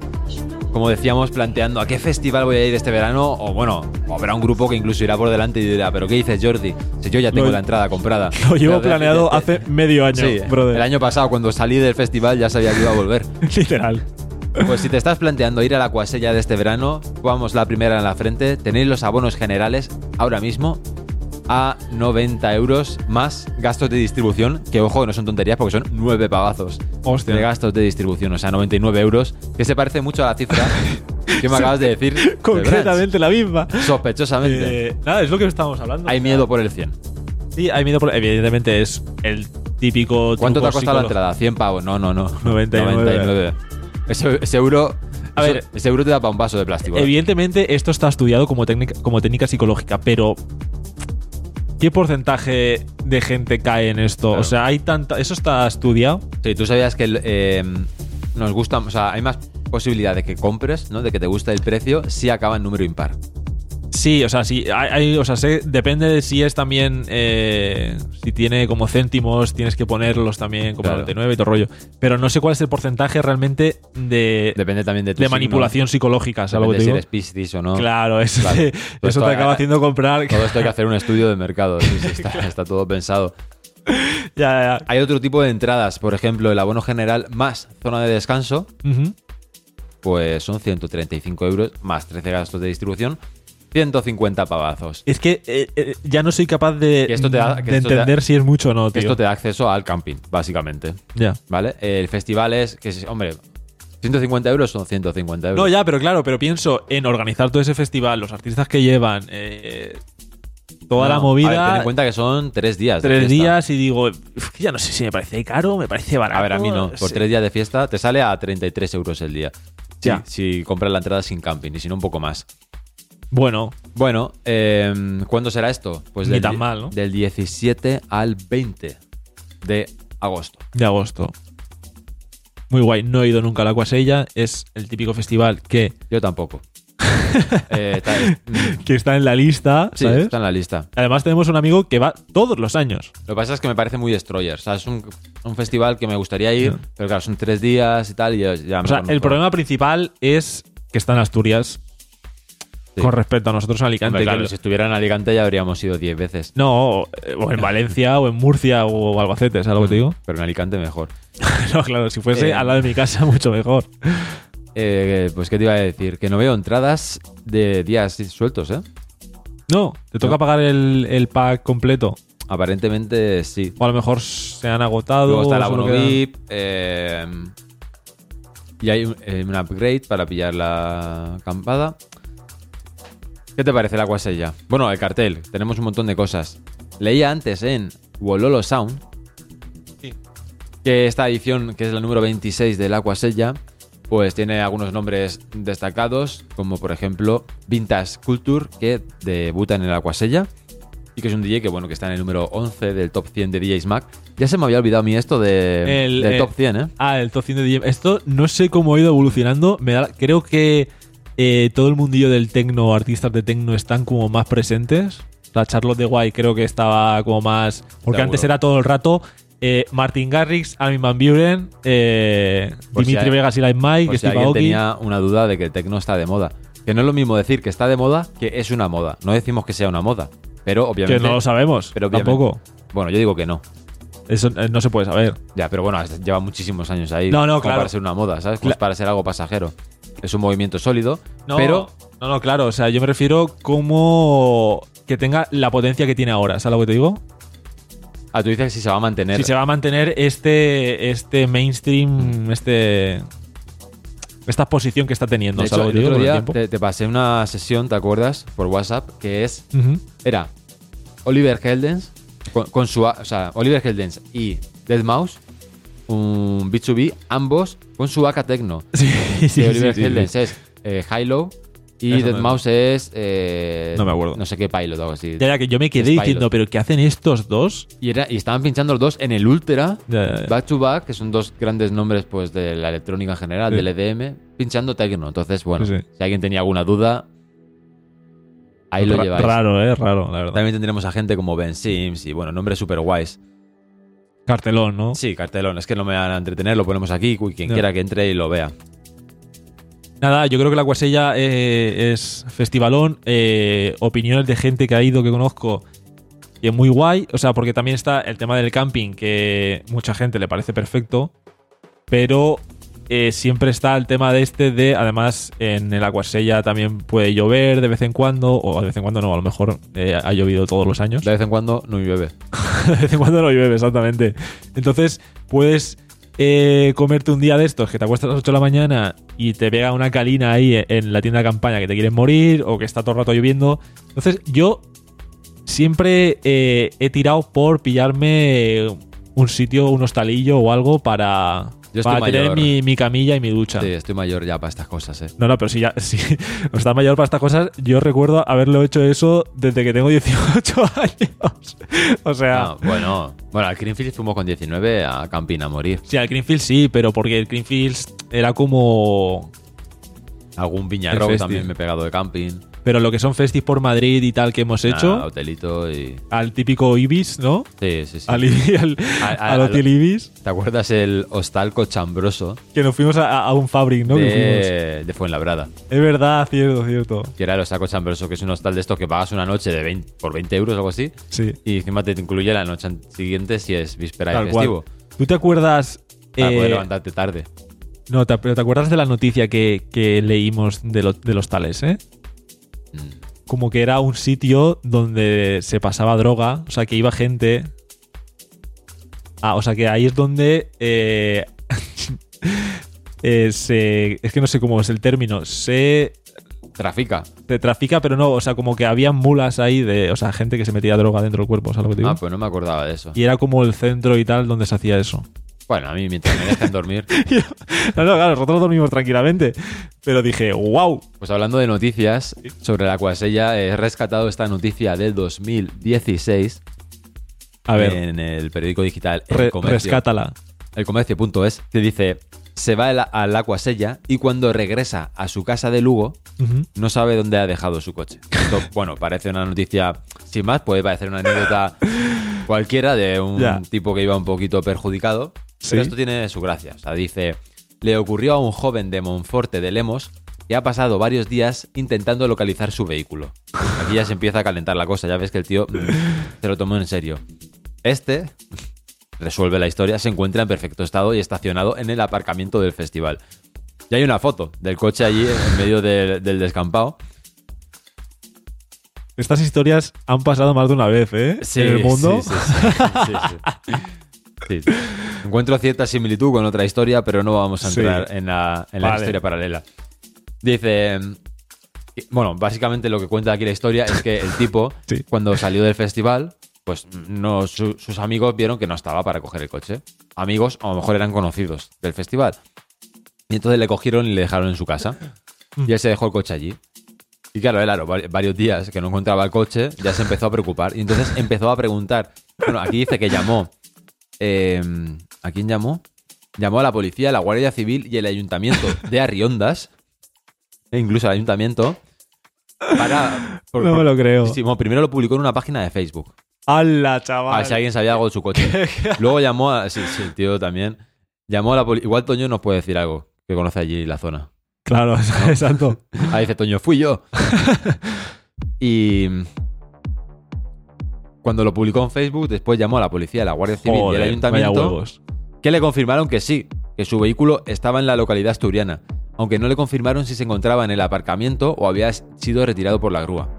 como decíamos, planteando a qué festival voy a ir este verano. O bueno, habrá un grupo que incluso irá por delante y dirá, ¿pero qué dices, Jordi? Si yo ya tengo Lo- la entrada comprada. Lo llevo Pero de- planeado de- hace medio año, Sí, brother. el año pasado cuando salí del festival ya sabía que iba a volver. Literal. Pues si te estás planteando ir a la de este verano, vamos la primera en la frente. Tenéis los abonos generales ahora mismo a 90 euros más gastos de distribución, que ojo, no son tonterías porque son 9 pagazos Hostia. de gastos de distribución, o sea, 99 euros, que se parece mucho a la cifra que me acabas de decir. de Concretamente la misma. Sospechosamente. Eh, nada, es lo que estábamos hablando. Hay miedo por el 100. Sí, hay miedo por. Evidentemente es el típico. ¿Cuánto te ha costado la entrada? 100 pavos. No, no, no. 99. 99. Ese, ese euro. A ver. ese euro te da para un vaso de plástico. Evidentemente, esto está estudiado como técnica, como técnica psicológica, pero. ¿Qué porcentaje de gente cae en esto? Claro. O sea, hay tanta. ¿Eso está estudiado? Sí, tú sabías que eh, nos gusta, o sea, hay más posibilidad de que compres, ¿no? De que te guste el precio si acaba en número impar. Sí, o sea, sí. Hay, hay- o sea, sé- depende de si es también. eh, si tiene como céntimos, tienes que ponerlos también como Claro. 99 y todo rollo. Pero no sé cuál es el porcentaje realmente de, Depende también de tu de signo, manipulación psicológica, ¿sabes lo que si te digo? eres Piscis o no. Claro, eso, Claro. Todo eso te acaba haciendo comprar. Todo esto hay que hacer un estudio de mercado. sí, sí, está, está todo pensado. ya, ya. Hay otro tipo de entradas, por ejemplo, el abono general más zona de descanso, Ujú. pues son 135 euros más 13 gastos de distribución, 150 pavazos. Es que eh, eh, ya no soy capaz de, Que esto te da- que de esto te da- entender si es mucho o no, Que. Esto te da acceso al camping, básicamente. Ya. ¿Vale? El festival es, que es- hombre, 150 euros son 150 euros. No, ya, pero claro, pero pienso en organizar todo ese festival, los artistas que llevan, eh, toda No, la a ver, ten movida, en cuenta que son tres días. tres días y digo, "Uf, ya no sé si me parece caro, me parece barato. A ver, a mí no. Por sé". tres días de fiesta te sale a 33 euros el día. Sí, Ya. Si compras la entrada sin camping y si no, un poco más. Bueno, Bueno, eh, ¿cuándo será esto? Pues Ni del, tan di- mal, ¿no? del 17 al 20 de agosto. de agosto. Muy guay, no he ido nunca a la Cuasella, es el típico festival que, Yo tampoco. Eh, está, mm, que está en la lista, sí, ¿sabes? está en la lista. Además tenemos un amigo que va todos los años. Lo que pasa es que me parece muy destroyer. O sea, es un, un festival que me gustaría ir, pero claro, son tres días y tal. Y ya, O sea, el problema principal es que está en Asturias Sí. con respecto a nosotros en Alicante. Hombre, claro, que- si estuviera en Alicante ya habríamos ido 10 veces. No, o en Valencia, o en Murcia, o Albacete, ¿sabes lo que te digo? Pero en Alicante mejor. no, claro, si fuese Eh. al lado de mi casa, mucho mejor. Eh, pues, ¿qué te iba a decir? Que no veo entradas de días sueltos, ¿eh? No, te toca No. pagar el, el pack completo. Aparentemente sí. O a lo mejor se han agotado. Luego está quedan- VIP. eh, y hay un, eh, un upgrade para pillar la acampada. ¿Qué te parece la Quasella? Bueno, el cartel. Tenemos un montón de cosas. Leía antes en Wololo Sound Sí. que esta edición, que es la número 26 del Aquasella, pues tiene algunos nombres destacados, como por ejemplo Vintage Culture, que debuta en el Aquasella, y que es un DJ que bueno, que está en el número 11 del top 100 de DJs Mac. Ya se me había olvidado a mí esto de, El, del eh, top 100, ¿eh? Ah, el top 100 de DJ. Esto no sé cómo ha ido evolucionando. Me da- creo que eh, todo el mundillo del tecno, artistas de tecno, están como más presentes. La Charlotte de Guay creo que estaba como más. Porque antes era todo el rato. eh, Martin Garrix, Armin Van Buren, eh, si Dimitri hay- Vegas y Like Mike, Por si Steve alguien Aoki. tenía una duda de que el tecno está de moda. Que no es lo mismo decir que está de moda que es una moda. No decimos que sea una moda. Pero Que obviamente. no lo sabemos. pero tampoco. Bueno, yo digo que no. Eso eh, no se puede saber. Ya, pero bueno, lleva muchísimos años ahí. No, no, como claro. para ser una moda, ¿sabes? Como Cla- para ser algo pasajero. Es un movimiento sólido, No, pero no, no, claro. O sea, yo me refiero como que tenga la potencia que tiene ahora. ¿Sabes lo que te digo? Ah, tú dices que si se va a mantener. Si se va a mantener este, este mainstream, este esta posición que está teniendo. De ¿sabes hecho, lo que el te digo? otro día te, te pasé una sesión, ¿te acuerdas? Por WhatsApp, que es. Era Oliver Heldens con, con su. O sea, Oliver Heldens y Deadmau5, un B2B, ambos con su AK Tecno. Sí, sí, Oliver sí. Heldens es eh, Hilo y Eso no- Deadmau5 es. eh, No me acuerdo. No sé qué pilot o algo así. Ya, ya, que yo me quedé diciendo, pero ¿qué hacen estos dos? Y, era, y estaban pinchando los dos en el Ultra. Ya, ya. Back to Back, que son dos grandes nombres pues de la electrónica en general, del EDM, pinchando Tecno. Entonces, bueno, si alguien tenía alguna duda, ahí lo lleváis. Raro, eh, raro, la verdad. También tendremos a gente como Ben Sims y, bueno, nombres super guays. Cartelón, ¿no? Sí, cartelón, es que no me van a entretener, lo ponemos aquí, quien quiera que entre y lo vea. Nada, yo creo que la Cuasella eh, es festivalón. eh, opiniones de gente que ha ido, que conozco, y es muy guay. O sea, porque también está el tema del camping, que mucha gente le parece perfecto. Pero eh, siempre está el tema de este de, además, en el Aguasella también puede llover de vez en cuando, o de vez en cuando no, a lo mejor eh, ha llovido todos los años. De vez en cuando no llueve. de vez en cuando no llueve, exactamente. Entonces, puedes eh, comerte un día de estos que te acuestas a las 8 de la mañana y te pega una calina ahí en la tienda de campaña que te quieres morir o que está todo el rato lloviendo. Entonces, yo siempre he tirado por pillarme un sitio, un hostalillo o algo para, Yo estoy para tener mayor. mi, mi camilla y mi ducha. Sí, estoy mayor ya para estas cosas, eh. No, no, pero si ya si está mayor para estas cosas, yo recuerdo haberlo hecho eso desde que tengo 18 años. o sea, Ah, bueno, bueno, al Greenfield fuimos con 19 a camping a morir. Sí, al Greenfield sí, pero porque el Greenfield era como. Algún viñarro también me he pegado de camping. Pero lo que son festis por Madrid y tal que hemos hecho, Ah, hotelito y... al típico Ibis, ¿no? Sí, sí, sí. Al, al, al Hotel Ibis, ¿Te acuerdas el hostal cochambroso que nos fuimos a, a un fabric, ¿no? Que fuimos. de, de Fuenlabrada? Es verdad, cierto, cierto. Que era el hostal cochambroso, que es un hostal de estos que pagas una noche de 20, por 20 euros o algo así. Sí. Y encima te incluye la noche siguiente si es víspera Tal y cual. festivo. ¿Tú te acuerdas? Para eh, poder levantarte tarde. no, te, pero ¿te acuerdas de la noticia que, que leímos de, lo- de los tales, eh? Mm. como que era un sitio donde se pasaba droga, o sea, que iba gente. Ah, o sea, que ahí es donde eh, eh, se. Es que no sé cómo es el término. Se, Trafica. se trafica, pero no, o sea, como que había mulas ahí de. O sea, gente que se metía droga dentro del cuerpo, ¿sabes lo que te digo? Ah, pues no me acordaba de eso. Y era como el centro y tal donde se hacía eso. Bueno, a mí mientras me dejan dormir. No, no, claro, nosotros dormimos tranquilamente. Pero dije, wow. Pues hablando de noticias sobre la cuasella, he rescatado esta noticia del 2016 A ver, en el periódico digital El re- Comercio. rescátala. elcomercio.es, que dice, se va al- al Acuasella y cuando regresa a su casa de Lugo, Ujú. no sabe dónde ha dejado su coche. Esto, bueno, parece una noticia, sin más, puede parecer una anécdota cualquiera de un Ya. tipo que iba un poquito perjudicado, Sí. pero esto tiene su gracia. O sea, dice, le ocurrió a un joven de Monforte de Lemos que ha pasado varios días intentando localizar su vehículo. Aquí ya se empieza a calentar la cosa, ya ves que el tío mm, se lo tomó en serio. Este resuelve la historia, se encuentra en perfecto estado y estacionado en el aparcamiento del festival. Y hay una foto del coche allí en medio del- del descampado. Estas historias han pasado más de una vez, ¿eh? en el mundo. Sí, sí, sí, sí, sí. Sí. Encuentro cierta similitud con otra historia, pero no vamos a Sí. entrar en la, en la Vale. historia paralela. Dice. Bueno, básicamente lo que cuenta aquí la historia es que el tipo, Sí. cuando salió del festival, pues no, su- sus amigos vieron que no estaba para coger el coche. Amigos, a lo mejor eran conocidos del festival. Y entonces le cogieron y le dejaron en su casa. Y él se dejó el coche allí. Y claro, él, claro, vari- varios días que no encontraba el coche, ya se empezó a preocupar. Y entonces empezó a preguntar. Bueno, aquí dice que llamó. Eh, ¿A quién llamó? Llamó a la policía, la Guardia Civil y el ayuntamiento de Arriondas. E incluso al ayuntamiento. Para. por- No me lo creo. Sí, bueno, primero lo publicó en una página de Facebook. ¡Hala, A chaval! ver si alguien sabía algo de su coche. Luego llamó a. Sí, sí, el tío también. Llamó a la policía. Igual Toño nos puede decir algo, que conoce allí la zona. Claro, exacto. Ahí dice Toño, fui yo. y cuando lo publicó en Facebook, después llamó a la policía, a la Guardia Civil y Joder, vaya ayuntamiento, que le confirmaron que sí, que su vehículo estaba en la localidad asturiana, aunque no le confirmaron si se encontraba en el aparcamiento o había sido retirado por la grúa.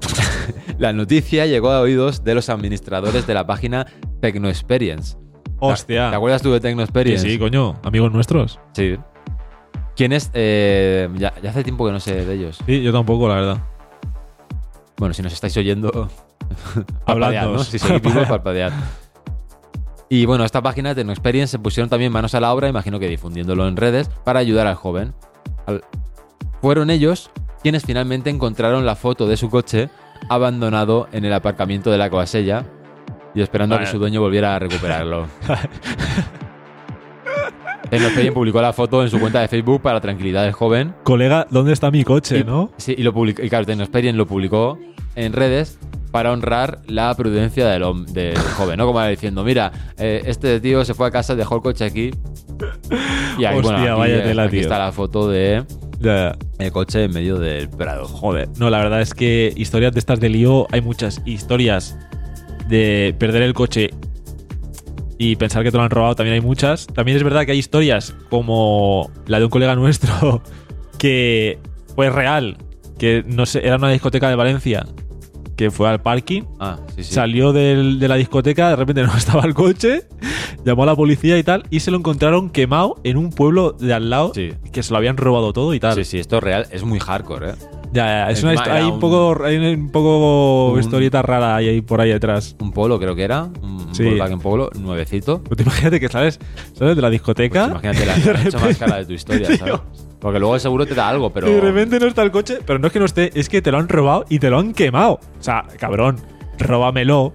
La noticia llegó a oídos de los administradores de la página Technoexperience. Hostia. ¿Te acuerdas tú de Sí, Technoexperience? sí, coño. Amigos nuestros. Sí. ¿Quién es? Eh, ya, ya hace tiempo que no sé de ellos. Sí, yo tampoco, la verdad. Bueno, si nos estáis oyendo, Hablando. ¿no? Si seguís vivos, parpadead. Y bueno, esta página de Experience se pusieron también manos a la obra, imagino que difundiéndolo en redes, para ayudar al joven. Al- Fueron ellos quienes finalmente encontraron la foto de su coche abandonado en el aparcamiento de la Coasella y esperando a que su dueño volviera a recuperarlo. Experience publicó la foto en su cuenta de Facebook para la tranquilidad del joven Colega, ¿dónde está mi coche, y, no? Sí, y lo publicó, y claro, Technoexperience lo publicó en redes para honrar la prudencia del, del joven, ¿no? Como era diciendo, mira, eh, este tío se fue a casa, dejó el coche aquí. Y ahí, bueno, Hostia, aquí, vaya eh, tela, aquí está la foto de el coche en medio del prado. Joder. No, la verdad es que historias de estas de lío hay muchas. Historias de perder el coche y pensar que te lo han robado también hay muchas. También es verdad que hay historias como la de un colega nuestro que fue real, que no sé, era una discoteca de Valencia, que fue al parking, Ah, sí, sí. salió del- de la discoteca, de repente no estaba el coche, llamó a la policía y tal, y se lo encontraron quemado en un pueblo de al lado, Sí. que se lo habían robado todo y tal. Sí, sí, esto es real, es muy hardcore, ¿eh? Ya, ya, es Encima una histo- era hay un un- poco, hay un poco un- historieta rara ahí, ahí por ahí detrás. Un polo, creo que era. Un Sí. Volkswagen Polo, nuevecito. Pues tú imagínate que sales, sales de la discoteca. Pues imagínate la, y de la hecho más cara de tu historia, ¿sabes? Porque luego el seguro te da algo, pero. de repente no está el coche, pero no es que no esté, es que te lo han robado y te lo han quemado. O sea, cabrón, róbamelo.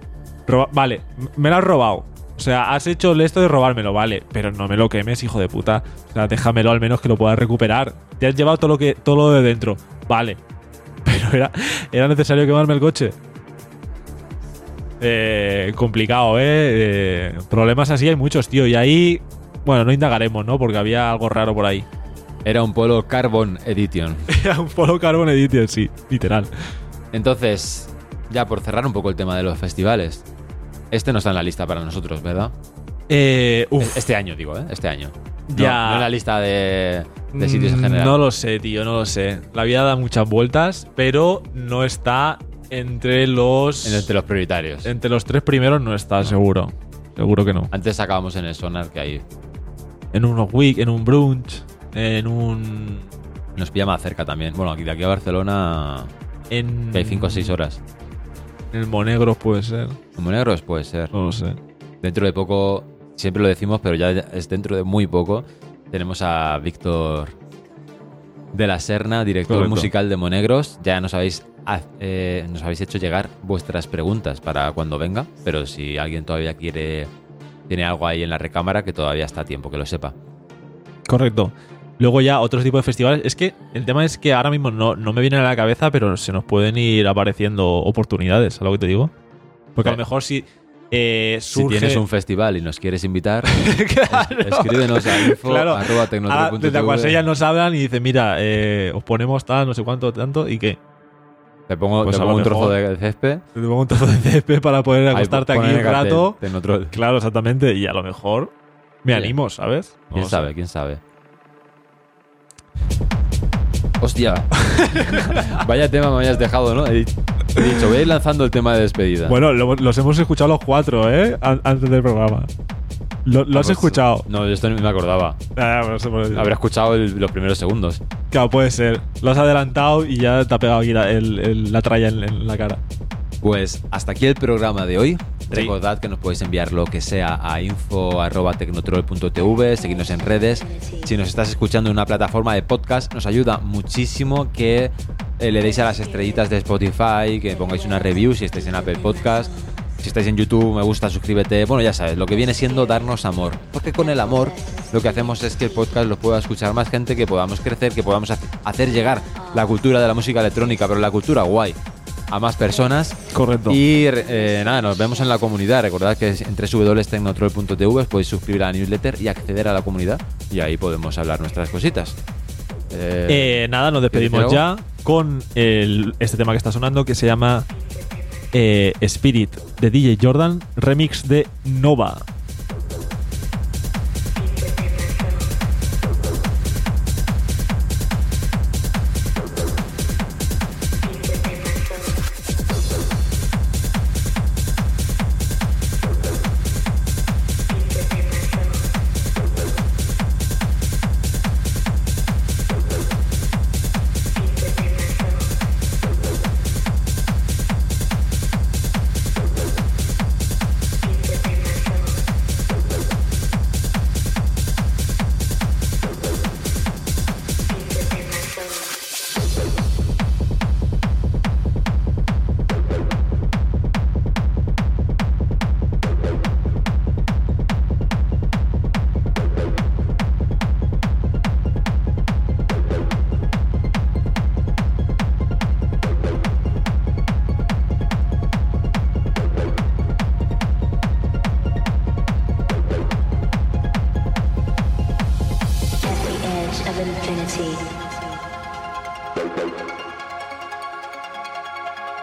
Vale, me lo has robado. O sea, has hecho esto de robármelo, vale, pero no me lo quemes, hijo de puta. O sea, déjamelo al menos que lo puedas recuperar. Te has llevado todo lo que todo de dentro, vale. Pero era, era necesario quemarme el coche. Eh, complicado, ¿eh? Eh, Problemas así hay muchos, tío. Y ahí, bueno, no indagaremos, ¿no? Porque había algo raro por ahí. Era un Polo Carbon Edition. Era un Polo Carbon Edition, sí, literal. Entonces, ya por cerrar un poco el tema de los festivales. Este no está en la lista para nosotros, ¿verdad? Eh, uf, Este año, digo, ¿eh? Este año. No, Ya. no en la lista de, de sitios en mm, general. No lo sé, tío, no lo sé. La vida da muchas vueltas, pero no está entre los. En- Entre los prioritarios. entre los tres primeros no está, seguro. Seguro que no. Antes sacábamos en el sonar que hay. En unos week, en un brunch, en un. Nos pilla más cerca también. Bueno, aquí de aquí a Barcelona En. que hay 5 o 6 horas. En el Monegros puede ser. Como negros puede ser. No lo sé. Dentro de poco, siempre lo decimos, pero ya es dentro de muy poco, tenemos a Víctor de la Serna, director Correcto. musical de Monegros. Ya nos habéis, eh, nos habéis hecho llegar vuestras preguntas para cuando venga, pero si alguien todavía quiere, tiene algo ahí en la recámara, que todavía está a tiempo, que lo sepa. Correcto. Luego ya otros tipos de festivales. Es que el tema es que ahora mismo no, no me viene a la cabeza, pero se nos pueden ir apareciendo oportunidades, ¿sabes lo que te digo? Porque a lo Claro. mejor si eh, Si tienes un festival y nos quieres invitar, Claro. escribenos a info Claro. arroba tecnotrol.tv. desde Acuasellas nos hablan y dicen, mira, eh, os ponemos tal, no sé cuánto, tanto, y qué. Te pongo, Pues te a pongo un trozo de césped. Te pongo un trozo de césped para poder ahí acostarte aquí un cartel, rato. Tecnotrol. Claro, exactamente. Y a lo mejor me Oye. animo, ¿sabes? No ¿Quién sé. sabe? ¿Quién sabe? Hostia. Vaya tema me habías dejado, ¿no? He dicho, voy a ir lanzando el tema de despedida. Bueno, lo- los hemos escuchado los cuatro, ¿eh? An- Antes del programa. Lo, lo Ah, has pues, escuchado. No, yo esto no me acordaba. Ah, bueno, se puede- Habré escuchado el- los primeros segundos. Claro, puede ser. Lo has adelantado y ya te ha pegado aquí la, el- el- la tralla en, en la cara. Pues hasta aquí el programa de hoy. Recordad que nos podéis enviar lo que sea a info.tecnotrol.tv, seguirnos en redes. Si nos estás escuchando en una plataforma de podcast, nos ayuda muchísimo que eh, le deis a las estrellitas de Spotify, que pongáis una review si estáis en Apple Podcast. Si estáis en YouTube, me gusta, suscríbete. Bueno, ya sabes, lo que viene siendo darnos amor. Porque con el amor lo que hacemos es que el podcast lo pueda escuchar más gente, que podamos crecer, que podamos hace- hacer llegar la cultura de la música electrónica, pero la cultura guay, a más personas. Correcto. Y eh, nada, nos vemos en la comunidad. Recordad que en www.tecnotrol.tv os podéis suscribir a la newsletter y acceder a la comunidad. Y ahí podemos hablar nuestras cositas. Eh, Eh, nada, nos despedimos ¿Quieres ya con el- este tema que está sonando que se llama eh, Spirit de DJ Jordan, remix de Nova.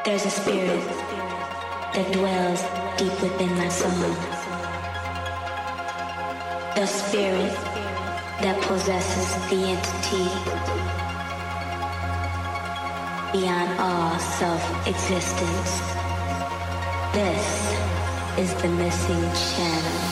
There's a spirit that dwells deep within my soul. The spirit that possesses the entity beyond all self-existence. This is the missing channel.